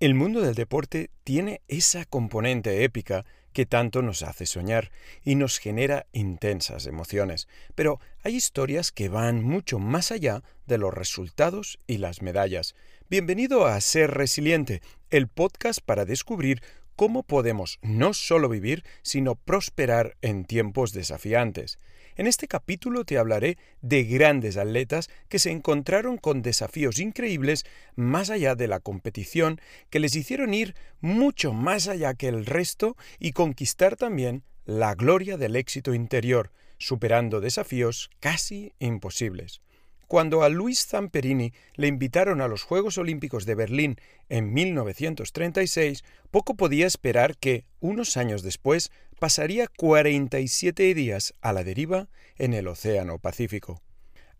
El mundo del deporte tiene esa componente épica que tanto nos hace soñar y nos genera intensas emociones. Pero hay historias que van mucho más allá de los resultados y las medallas. Bienvenido a Ser Resiliente, el podcast para descubrir cómo podemos no solo vivir, sino prosperar en tiempos desafiantes. En este capítulo te hablaré de grandes atletas que se encontraron con desafíos increíbles más allá de la competición, que les hicieron ir mucho más allá que el resto y conquistar también la gloria del éxito interior, superando desafíos casi imposibles. Cuando a Luis Zamperini le invitaron a los Juegos Olímpicos de Berlín en 1936, poco podía esperar que, unos años después, pasaría 47 días a la deriva en el Océano Pacífico.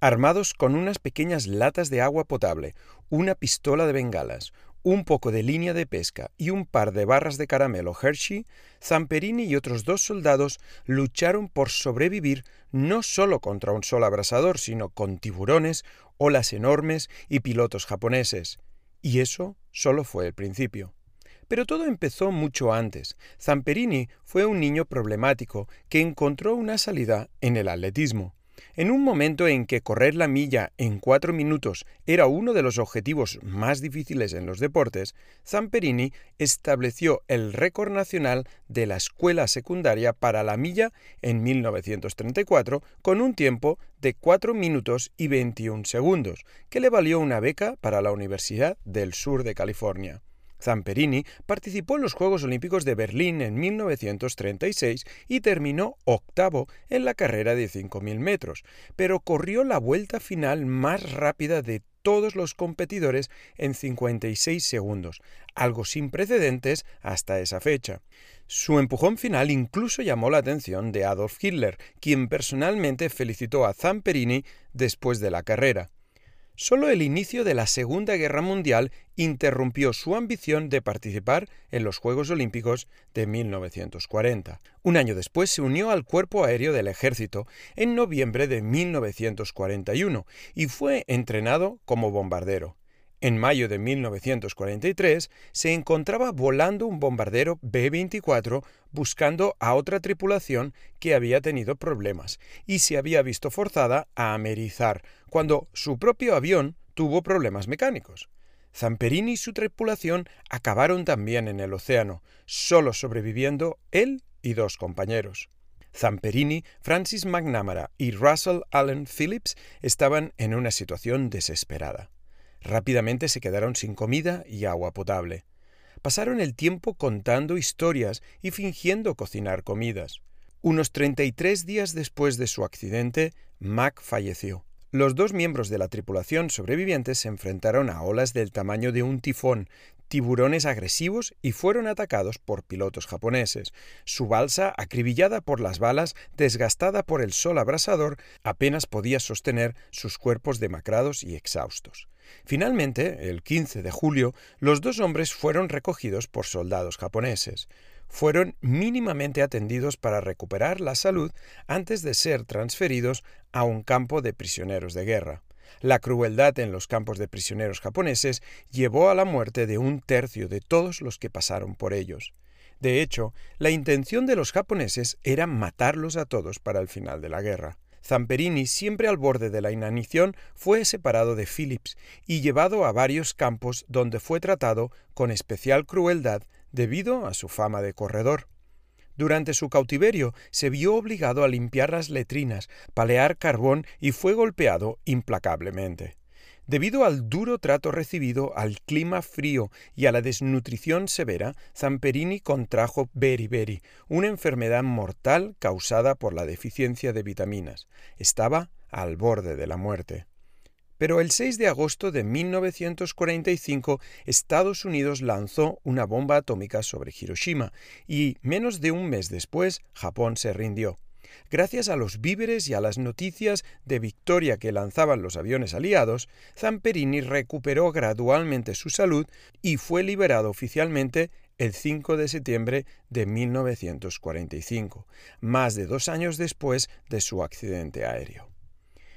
Armados con unas pequeñas latas de agua potable, una pistola de bengalas, un poco de línea de pesca y un par de barras de caramelo Hershey, Zamperini y otros dos soldados lucharon por sobrevivir no solo contra un sol abrasador, sino con tiburones, olas enormes y pilotos japoneses. Y eso solo fue el principio. Pero todo empezó mucho antes. Zamperini fue un niño problemático que encontró una salida en el atletismo. En un momento en que correr la milla en cuatro minutos era uno de los objetivos más difíciles en los deportes, Zamperini estableció el récord nacional de la escuela secundaria para la milla en 1934 con un tiempo de 4 minutos y 21 segundos, que le valió una beca para la Universidad del Sur de California. Zamperini participó en los Juegos Olímpicos de Berlín en 1936 y terminó octavo en la carrera de 5.000 metros, pero corrió la vuelta final más rápida de todos los competidores en 56 segundos, algo sin precedentes hasta esa fecha. Su empujón final incluso llamó la atención de Adolf Hitler, quien personalmente felicitó a Zamperini después de la carrera. Solo el inicio de la Segunda Guerra Mundial interrumpió su ambición de participar en los Juegos Olímpicos de 1940. Un año después se unió al Cuerpo Aéreo del Ejército en noviembre de 1941 y fue entrenado como bombardero. En mayo de 1943 se encontraba volando un bombardero B-24 buscando a otra tripulación que había tenido problemas y se había visto forzada a amerizar cuando su propio avión tuvo problemas mecánicos. Zamperini y su tripulación acabaron también en el océano, solo sobreviviendo él y dos compañeros. Zamperini, Francis McNamara y Russell Allen Phillips estaban en una situación desesperada. Rápidamente se quedaron sin comida y agua potable. Pasaron el tiempo contando historias y fingiendo cocinar comidas. Unos 33 días después de su accidente, Mac falleció. Los dos miembros de la tripulación sobrevivientes se enfrentaron a olas del tamaño de un tifón, tiburones agresivos y fueron atacados por pilotos japoneses. Su balsa, acribillada por las balas, desgastada por el sol abrasador, apenas podía sostener sus cuerpos demacrados y exhaustos. Finalmente, el 15 de julio, los dos hombres fueron recogidos por soldados japoneses. Fueron mínimamente atendidos para recuperar la salud antes de ser transferidos a un campo de prisioneros de guerra. La crueldad en los campos de prisioneros japoneses llevó a la muerte de un tercio de todos los que pasaron por ellos. De hecho, la intención de los japoneses era matarlos a todos para el final de la guerra. Zamperini, siempre al borde de la inanición, fue separado de Phillips y llevado a varios campos donde fue tratado con especial crueldad debido a su fama de corredor. Durante su cautiverio se vio obligado a limpiar las letrinas, palear carbón y fue golpeado implacablemente. Debido al duro trato recibido, al clima frío y a la desnutrición severa, Zamperini contrajo beriberi, una enfermedad mortal causada por la deficiencia de vitaminas. Estaba al borde de la muerte. Pero el 6 de agosto de 1945 Estados Unidos lanzó una bomba atómica sobre Hiroshima y menos de un mes después Japón se rindió. Gracias a los víveres y a las noticias de victoria que lanzaban los aviones aliados, Zamperini recuperó gradualmente su salud y fue liberado oficialmente el 5 de septiembre de 1945, más de dos años después de su accidente aéreo.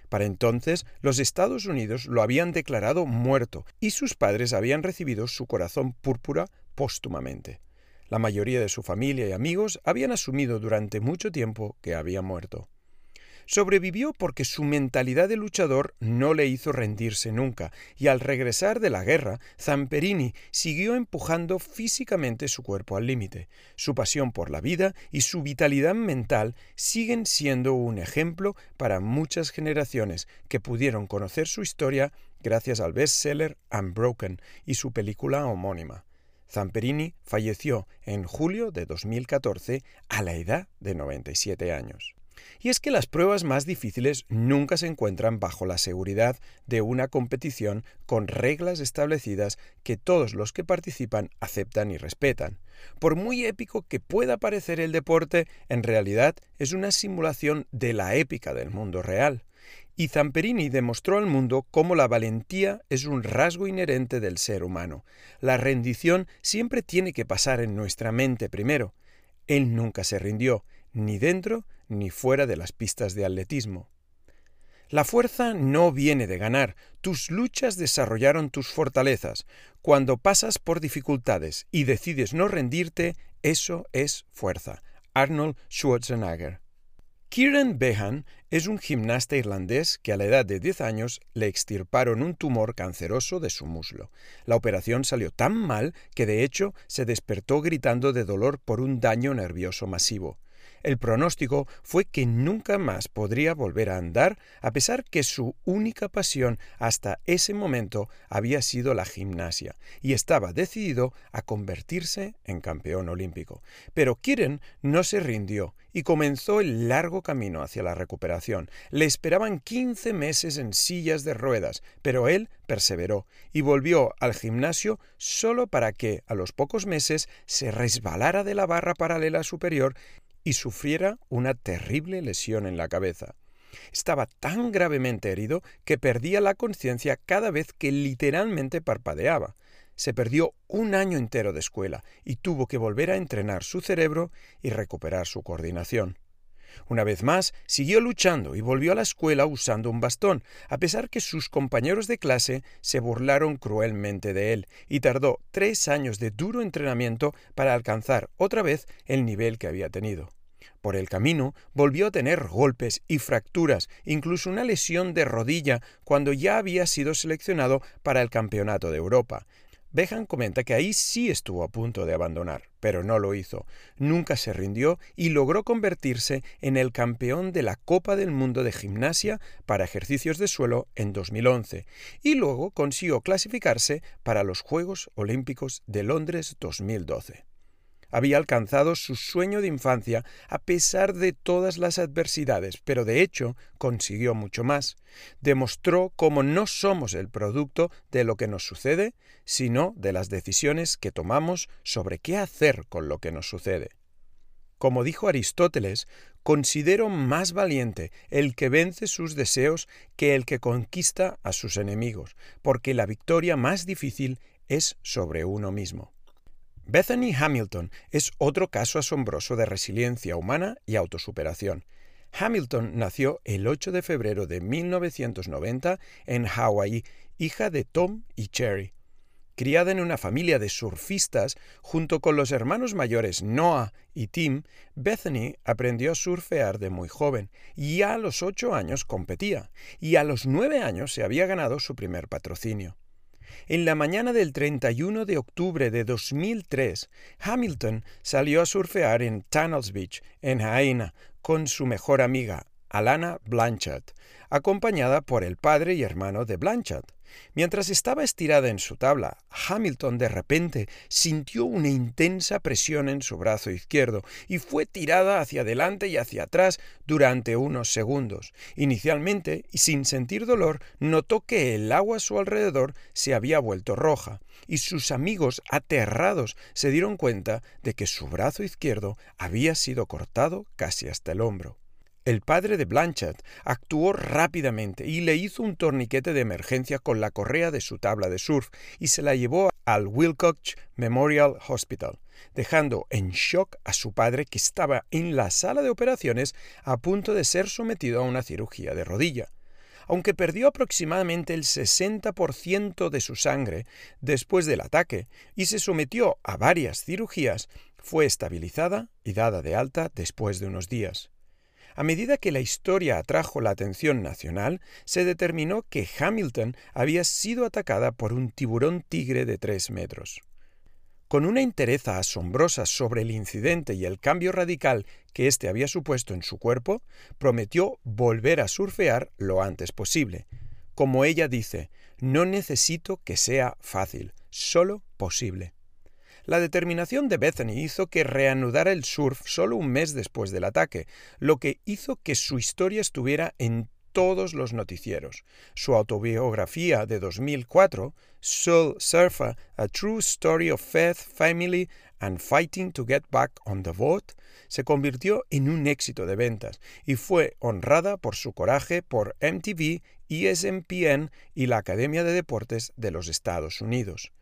Para entonces, los Estados Unidos lo habían declarado muerto y sus padres habían recibido su corazón púrpura póstumamente. La mayoría de su familia y amigos habían asumido durante mucho tiempo que había muerto. Sobrevivió porque su mentalidad de luchador no le hizo rendirse nunca, y al regresar de la guerra, Zamperini siguió empujando físicamente su cuerpo al límite. Su pasión por la vida y su vitalidad mental siguen siendo un ejemplo para muchas generaciones que pudieron conocer su historia gracias al bestseller Unbroken y su película homónima. Zamperini falleció en julio de 2014 a la edad de 97 años. Y es que las pruebas más difíciles nunca se encuentran bajo la seguridad de una competición con reglas establecidas que todos los que participan aceptan y respetan. Por muy épico que pueda parecer el deporte, en realidad es una simulación de la épica del mundo real. Y Zamperini demostró al mundo cómo la valentía es un rasgo inherente del ser humano. La rendición siempre tiene que pasar en nuestra mente primero. Él nunca se rindió, ni dentro ni fuera de las pistas de atletismo. La fuerza no viene de ganar, tus luchas desarrollaron tus fortalezas. Cuando pasas por dificultades y decides no rendirte, eso es fuerza. Arnold Schwarzenegger. Kieran Behan es un gimnasta irlandés que a la edad de 10 años le extirparon un tumor canceroso de su muslo. La operación salió tan mal que de hecho se despertó gritando de dolor por un daño nervioso masivo. El pronóstico fue que nunca más podría volver a andar, a pesar que su única pasión hasta ese momento había sido la gimnasia, y estaba decidido a convertirse en campeón olímpico. Pero Kiren no se rindió y comenzó el largo camino hacia la recuperación. Le esperaban 15 meses en sillas de ruedas, pero él perseveró y volvió al gimnasio solo para que, a los pocos meses, se resbalara de la barra paralela superior y sufriera una terrible lesión en la cabeza. Estaba tan gravemente herido que perdía la conciencia cada vez que literalmente parpadeaba. Se perdió un año entero de escuela y tuvo que volver a entrenar su cerebro y recuperar su coordinación. Una vez más, siguió luchando y volvió a la escuela usando un bastón, a pesar que sus compañeros de clase se burlaron cruelmente de él, y tardó tres años de duro entrenamiento para alcanzar otra vez el nivel que había tenido. Por el camino volvió a tener golpes y fracturas, incluso una lesión de rodilla cuando ya había sido seleccionado para el Campeonato de Europa. Behan comenta que ahí sí estuvo a punto de abandonar, pero no lo hizo. Nunca se rindió y logró convertirse en el campeón de la Copa del Mundo de Gimnasia para ejercicios de suelo en 2011 y luego consiguió clasificarse para los Juegos Olímpicos de Londres 2012 había alcanzado su sueño de infancia a pesar de todas las adversidades, pero de hecho consiguió mucho más. Demostró cómo no somos el producto de lo que nos sucede, sino de las decisiones que tomamos sobre qué hacer con lo que nos sucede. Como dijo Aristóteles, considero más valiente el que vence sus deseos que el que conquista a sus enemigos, porque la victoria más difícil es sobre uno mismo. Bethany Hamilton es otro caso asombroso de resiliencia humana y autosuperación. Hamilton nació el 8 de febrero de 1990 en Hawái, hija de Tom y Cherry. Criada en una familia de surfistas, junto con los hermanos mayores Noah y Tim, Bethany aprendió a surfear de muy joven y a los ocho años competía, y a los nueve años se había ganado su primer patrocinio. En la mañana del 31 de octubre de 2003, Hamilton salió a surfear en Tunnels Beach, en Haena, con su mejor amiga, Alana Blanchard, acompañada por el padre y hermano de Blanchard. Mientras estaba estirada en su tabla, Hamilton de repente sintió una intensa presión en su brazo izquierdo y fue tirada hacia adelante y hacia atrás durante unos segundos. Inicialmente, y sin sentir dolor, notó que el agua a su alrededor se había vuelto roja, y sus amigos, aterrados, se dieron cuenta de que su brazo izquierdo había sido cortado casi hasta el hombro. El padre de Blanchard actuó rápidamente y le hizo un torniquete de emergencia con la correa de su tabla de surf y se la llevó al Wilcox Memorial Hospital, dejando en shock a su padre que estaba en la sala de operaciones a punto de ser sometido a una cirugía de rodilla. aunque perdió aproximadamente el 60% de su sangre después del ataque y se sometió a varias cirugías, fue estabilizada y dada de alta después de unos días. A medida que la historia atrajo la atención nacional, se determinó que Hamilton había sido atacada por un tiburón tigre de tres metros. Con una entereza asombrosa sobre el incidente y el cambio radical que éste había supuesto en su cuerpo, prometió volver a surfear lo antes posible. Como ella dice, no necesito que sea fácil, solo posible. La determinación de Bethany hizo que reanudara el surf solo un mes después del ataque, lo que hizo que su historia estuviera en todos los noticieros. Su autobiografía de 2004, Soul Surfer, A True Story of Faith, Family and Fighting to Get Back on the Boat, se convirtió en un éxito de ventas y fue honrada por su coraje por MTV, ESPN y la Academia de Deportes de los Estados Unidos.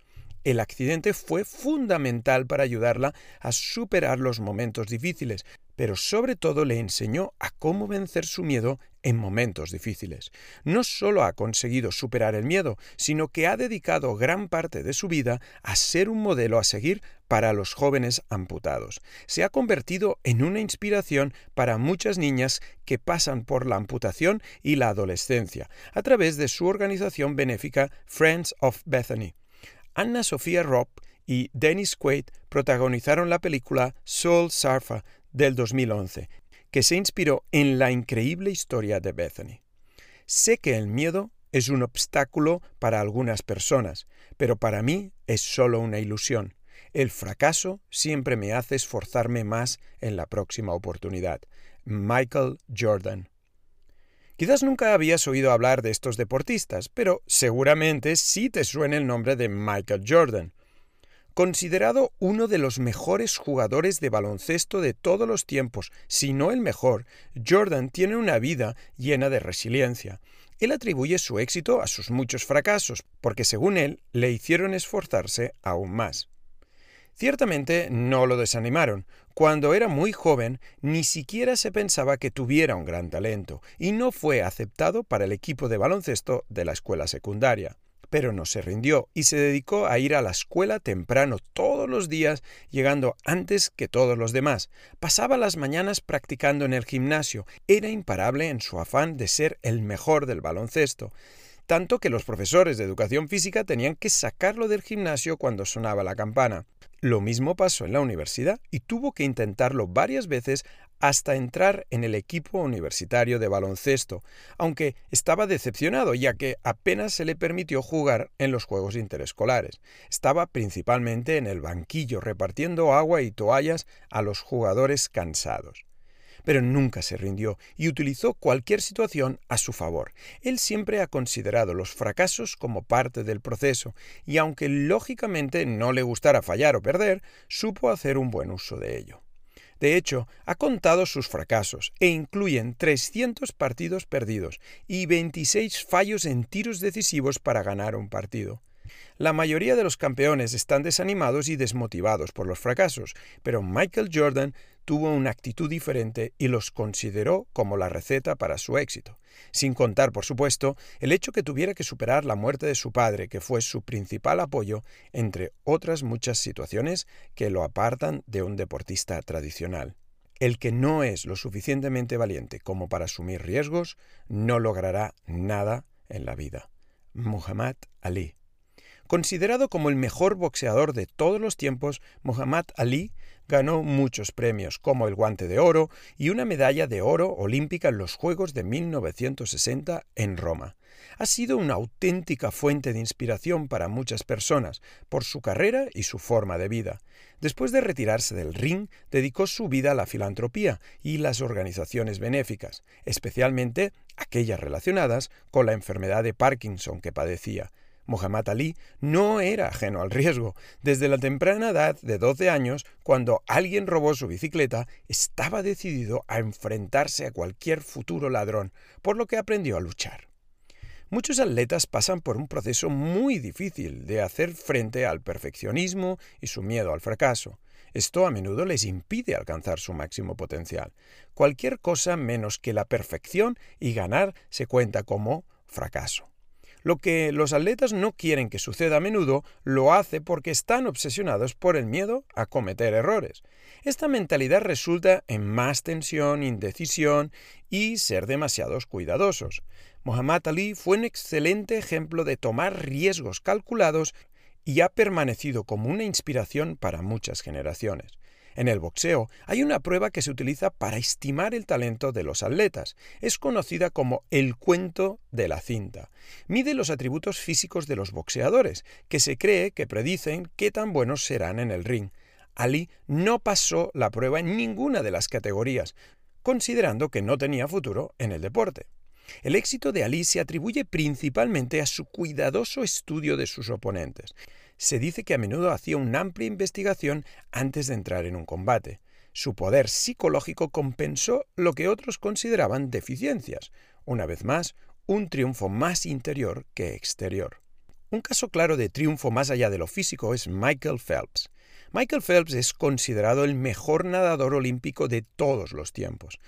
El accidente fue fundamental para ayudarla a superar los momentos difíciles, pero sobre todo le enseñó a cómo vencer su miedo en momentos difíciles. No solo ha conseguido superar el miedo, sino que ha dedicado gran parte de su vida a ser un modelo a seguir para los jóvenes amputados. Se ha convertido en una inspiración para muchas niñas que pasan por la amputación y la adolescencia, a través de su organización benéfica Friends of Bethany. Anna Sofía Robb y Dennis Quaid protagonizaron la película Soul Surfer del 2011, que se inspiró en la increíble historia de Bethany. Sé que el miedo es un obstáculo para algunas personas, pero para mí es solo una ilusión. El fracaso siempre me hace esforzarme más en la próxima oportunidad. Michael Jordan Quizás nunca habías oído hablar de estos deportistas, pero seguramente sí te suena el nombre de Michael Jordan. Considerado uno de los mejores jugadores de baloncesto de todos los tiempos, si no el mejor, Jordan tiene una vida llena de resiliencia. Él atribuye su éxito a sus muchos fracasos, porque según él le hicieron esforzarse aún más. Ciertamente no lo desanimaron. Cuando era muy joven, ni siquiera se pensaba que tuviera un gran talento, y no fue aceptado para el equipo de baloncesto de la escuela secundaria. Pero no se rindió y se dedicó a ir a la escuela temprano todos los días, llegando antes que todos los demás. Pasaba las mañanas practicando en el gimnasio. Era imparable en su afán de ser el mejor del baloncesto tanto que los profesores de educación física tenían que sacarlo del gimnasio cuando sonaba la campana. Lo mismo pasó en la universidad y tuvo que intentarlo varias veces hasta entrar en el equipo universitario de baloncesto, aunque estaba decepcionado ya que apenas se le permitió jugar en los Juegos Interescolares. Estaba principalmente en el banquillo repartiendo agua y toallas a los jugadores cansados pero nunca se rindió y utilizó cualquier situación a su favor. Él siempre ha considerado los fracasos como parte del proceso y aunque lógicamente no le gustara fallar o perder, supo hacer un buen uso de ello. De hecho, ha contado sus fracasos e incluyen 300 partidos perdidos y 26 fallos en tiros decisivos para ganar un partido. La mayoría de los campeones están desanimados y desmotivados por los fracasos, pero Michael Jordan tuvo una actitud diferente y los consideró como la receta para su éxito, sin contar, por supuesto, el hecho que tuviera que superar la muerte de su padre, que fue su principal apoyo, entre otras muchas situaciones que lo apartan de un deportista tradicional. El que no es lo suficientemente valiente como para asumir riesgos, no logrará nada en la vida. Muhammad Ali Considerado como el mejor boxeador de todos los tiempos, Muhammad Ali ganó muchos premios, como el Guante de Oro y una medalla de oro olímpica en los Juegos de 1960 en Roma. Ha sido una auténtica fuente de inspiración para muchas personas por su carrera y su forma de vida. Después de retirarse del ring, dedicó su vida a la filantropía y las organizaciones benéficas, especialmente aquellas relacionadas con la enfermedad de Parkinson que padecía, Muhammad Ali no era ajeno al riesgo. Desde la temprana edad de 12 años, cuando alguien robó su bicicleta, estaba decidido a enfrentarse a cualquier futuro ladrón, por lo que aprendió a luchar. Muchos atletas pasan por un proceso muy difícil de hacer frente al perfeccionismo y su miedo al fracaso. Esto a menudo les impide alcanzar su máximo potencial. Cualquier cosa menos que la perfección y ganar se cuenta como fracaso. Lo que los atletas no quieren que suceda a menudo lo hace porque están obsesionados por el miedo a cometer errores. Esta mentalidad resulta en más tensión, indecisión y ser demasiados cuidadosos. Muhammad Ali fue un excelente ejemplo de tomar riesgos calculados y ha permanecido como una inspiración para muchas generaciones. En el boxeo hay una prueba que se utiliza para estimar el talento de los atletas. Es conocida como el cuento de la cinta. Mide los atributos físicos de los boxeadores, que se cree que predicen qué tan buenos serán en el ring. Ali no pasó la prueba en ninguna de las categorías, considerando que no tenía futuro en el deporte. El éxito de Ali se atribuye principalmente a su cuidadoso estudio de sus oponentes se dice que a menudo hacía una amplia investigación antes de entrar en un combate. Su poder psicológico compensó lo que otros consideraban deficiencias. Una vez más, un triunfo más interior que exterior. Un caso claro de triunfo más allá de lo físico es Michael Phelps. Michael Phelps es considerado el mejor nadador olímpico de todos los tiempos.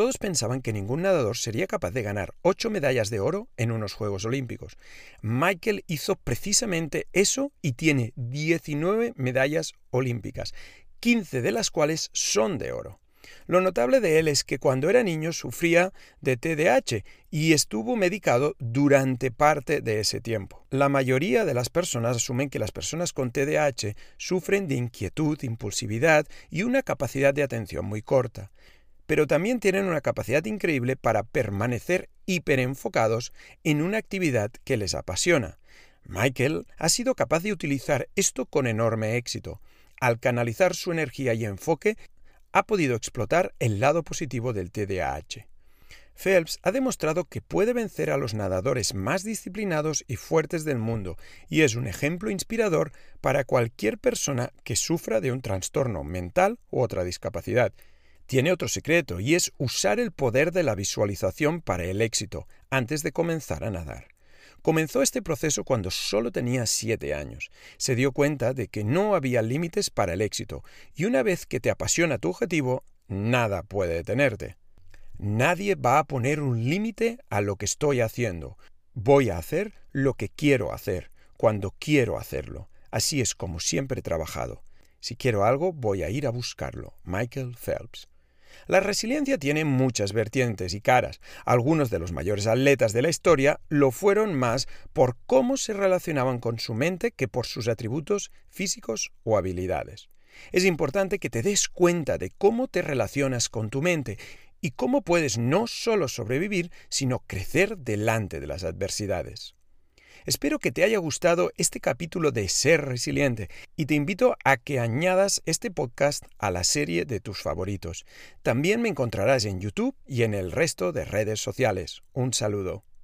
Todos pensaban que ningún nadador sería capaz de ganar ocho medallas de oro en unos Juegos Olímpicos. Michael hizo precisamente eso y tiene 19 medallas olímpicas, 15 de las cuales son de oro. Lo notable de él es que cuando era niño sufría de TDAH y estuvo medicado durante parte de ese tiempo. La mayoría de las personas asumen que las personas con TDAH sufren de inquietud, impulsividad y una capacidad de atención muy corta pero también tienen una capacidad increíble para permanecer hiperenfocados en una actividad que les apasiona. Michael ha sido capaz de utilizar esto con enorme éxito. Al canalizar su energía y enfoque, ha podido explotar el lado positivo del TDAH. Phelps ha demostrado que puede vencer a los nadadores más disciplinados y fuertes del mundo y es un ejemplo inspirador para cualquier persona que sufra de un trastorno mental u otra discapacidad, tiene otro secreto y es usar el poder de la visualización para el éxito antes de comenzar a nadar. Comenzó este proceso cuando solo tenía siete años. Se dio cuenta de que no había límites para el éxito y una vez que te apasiona tu objetivo, nada puede detenerte. Nadie va a poner un límite a lo que estoy haciendo. Voy a hacer lo que quiero hacer, cuando quiero hacerlo. Así es como siempre he trabajado. Si quiero algo, voy a ir a buscarlo. Michael Phelps. La resiliencia tiene muchas vertientes y caras. Algunos de los mayores atletas de la historia lo fueron más por cómo se relacionaban con su mente que por sus atributos físicos o habilidades. Es importante que te des cuenta de cómo te relacionas con tu mente y cómo puedes no solo sobrevivir, sino crecer delante de las adversidades. Espero que te haya gustado este capítulo de Ser Resiliente y te invito a que añadas este podcast a la serie de tus favoritos. También me encontrarás en YouTube y en el resto de redes sociales. Un saludo.